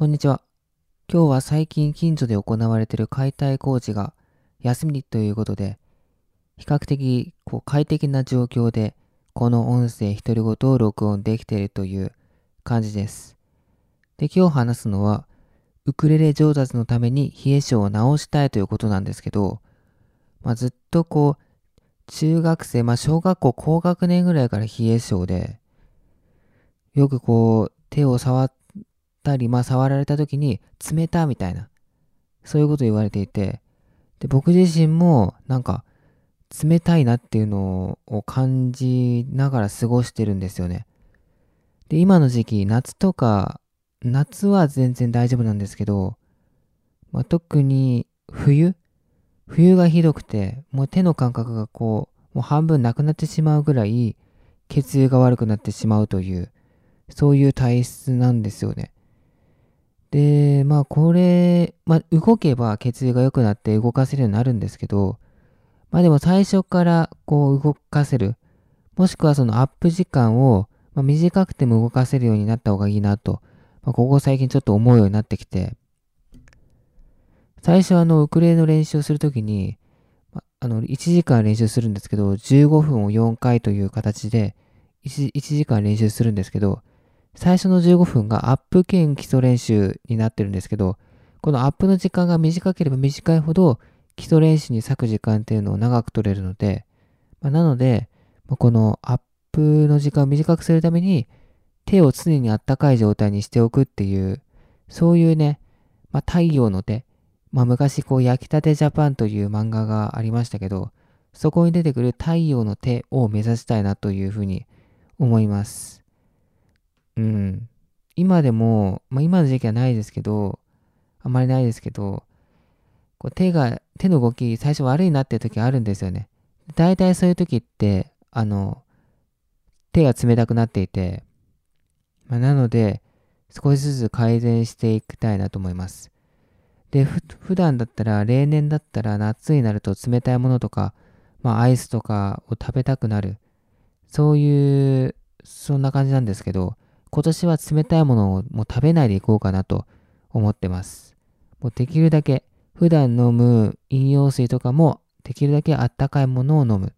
こんにちは。今日は最近近所で行われている解体工事が休みということで、比較的こう快適な状況でこの音声独り言を録音できているという感じです。で、今日話すのは、ウクレレ上達のために冷え性を直したいということなんですけど、まあ、ずっとこう、中学生、まあ、小学校高学年ぐらいから冷え性で、よくこう、手を触ったり、まあ触られた時に冷たみたいな、そういうこと言われていて、で、僕自身もなんか冷たいなっていうのを感じながら過ごしてるんですよね。で、今の時期、夏とか、夏は全然大丈夫なんですけど、まあ、特に冬冬がひどくて、もう手の感覚がこう、もう半分なくなってしまうぐらい、血流が悪くなってしまうという、そういう体質なんですよね。まあこれ、まあ動けば血流が良くなって動かせるようになるんですけど、まあでも最初からこう動かせる、もしくはそのアップ時間を、まあ、短くても動かせるようになった方がいいなと、まあ、ここ最近ちょっと思うようになってきて、最初あのウクレレの練習をするときに、あの1時間練習するんですけど、15分を4回という形で1、1時間練習するんですけど、最初の15分がアップ兼基礎練習になってるんですけど、このアップの時間が短ければ短いほど、基礎練習に割く時間っていうのを長く取れるので、まあ、なので、ま、このアップの時間を短くするために、手を常にあったかい状態にしておくっていう、そういうね、まあ、太陽の手、まあ、昔こう焼きたてジャパンという漫画がありましたけど、そこに出てくる太陽の手を目指したいなというふうに思います。うん。今でも、まあ今の時期はないですけど、あんまりないですけど、こう手が、手の動き最初悪いなって時あるんですよね。大体そういう時って、あの、手が冷たくなっていて、まあ、なので、少しずつ改善していきたいなと思います。で、ふ普段だったら、例年だったら夏になると冷たいものとか、まあアイスとかを食べたくなる。そういう、そんな感じなんですけど、今年は冷たいものをもう食べないでいこうかなと思ってます。もうできるだけ普段飲む飲用水とかもできるだけあったかいものを飲む。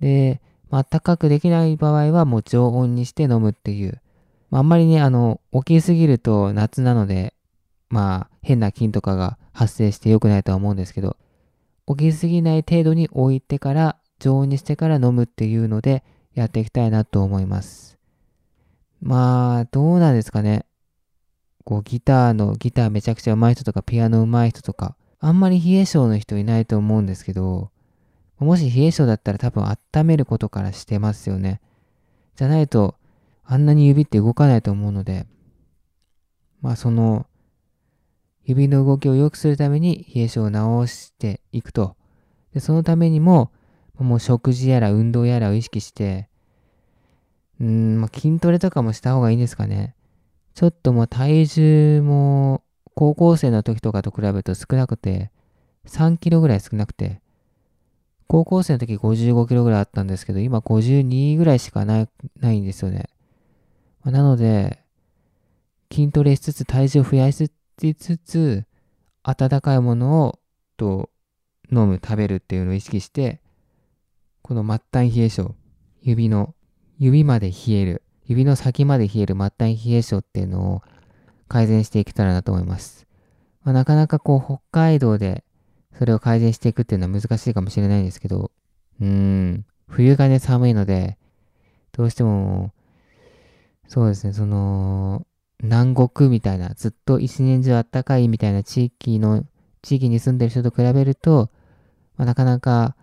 で、まあったかくできない場合はもう常温にして飲むっていう。まあ、あんまりね、あの、起きすぎると夏なので、まあ変な菌とかが発生して良くないとは思うんですけど、起きすぎない程度に置いてから常温にしてから飲むっていうのでやっていきたいなと思います。まあ、どうなんですかね。こう、ギターの、ギターめちゃくちゃ上手い人とか、ピアノ上手い人とか、あんまり冷え性の人いないと思うんですけど、もし冷え性だったら多分温めることからしてますよね。じゃないと、あんなに指って動かないと思うので、まあその、指の動きを良くするために冷え性を直していくと。で、そのためにも、もう食事やら運動やらを意識して、うん、まあ、筋トレとかもした方がいいんですかね。ちょっともう体重も高校生の時とかと比べると少なくて、3キロぐらい少なくて、高校生の時55キロぐらいあったんですけど、今52ぐらいしかないないんですよね。まあ、なので、筋トレしつつ体重を増やしつつ、温かいものをと飲む、食べるっていうのを意識して、この末端冷え性、指の指まで冷える、指の先まで冷える末端冷え性っていうのを改善していけたらなと思います。まあ、なかなかこう北海道でそれを改善していくっていうのは難しいかもしれないんですけど、うーん、冬がね寒いので、どうしても、そうですね、その、南国みたいな、ずっと一年中暖かいみたいな地域の、地域に住んでる人と比べると、まあ、なかなか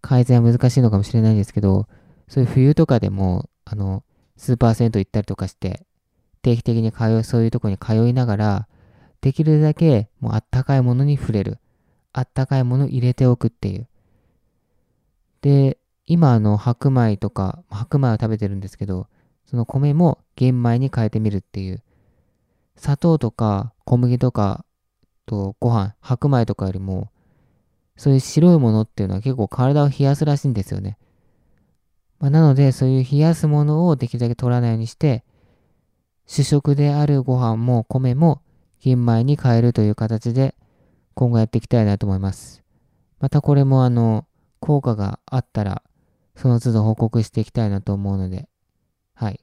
改善は難しいのかもしれないんですけど、そういう冬とかでも、あの、スーパー銭湯行ったりとかして、定期的に通う、そういうとこに通いながら、できるだけもうあったかいものに触れる。あったかいものを入れておくっていう。で、今あの白米とか、白米を食べてるんですけど、その米も玄米に変えてみるっていう。砂糖とか小麦とかとご飯、白米とかよりも、そういう白いものっていうのは結構体を冷やすらしいんですよね。まあ、なので、そういう冷やすものをできるだけ取らないようにして、主食であるご飯も米も玄米に変えるという形で今後やっていきたいなと思います。またこれもあの、効果があったら、その都度報告していきたいなと思うので、はい。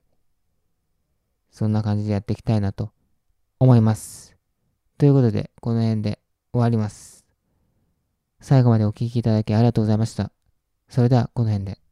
そんな感じでやっていきたいなと思います。ということで、この辺で終わります。最後までお聴きいただきありがとうございました。それでは、この辺で。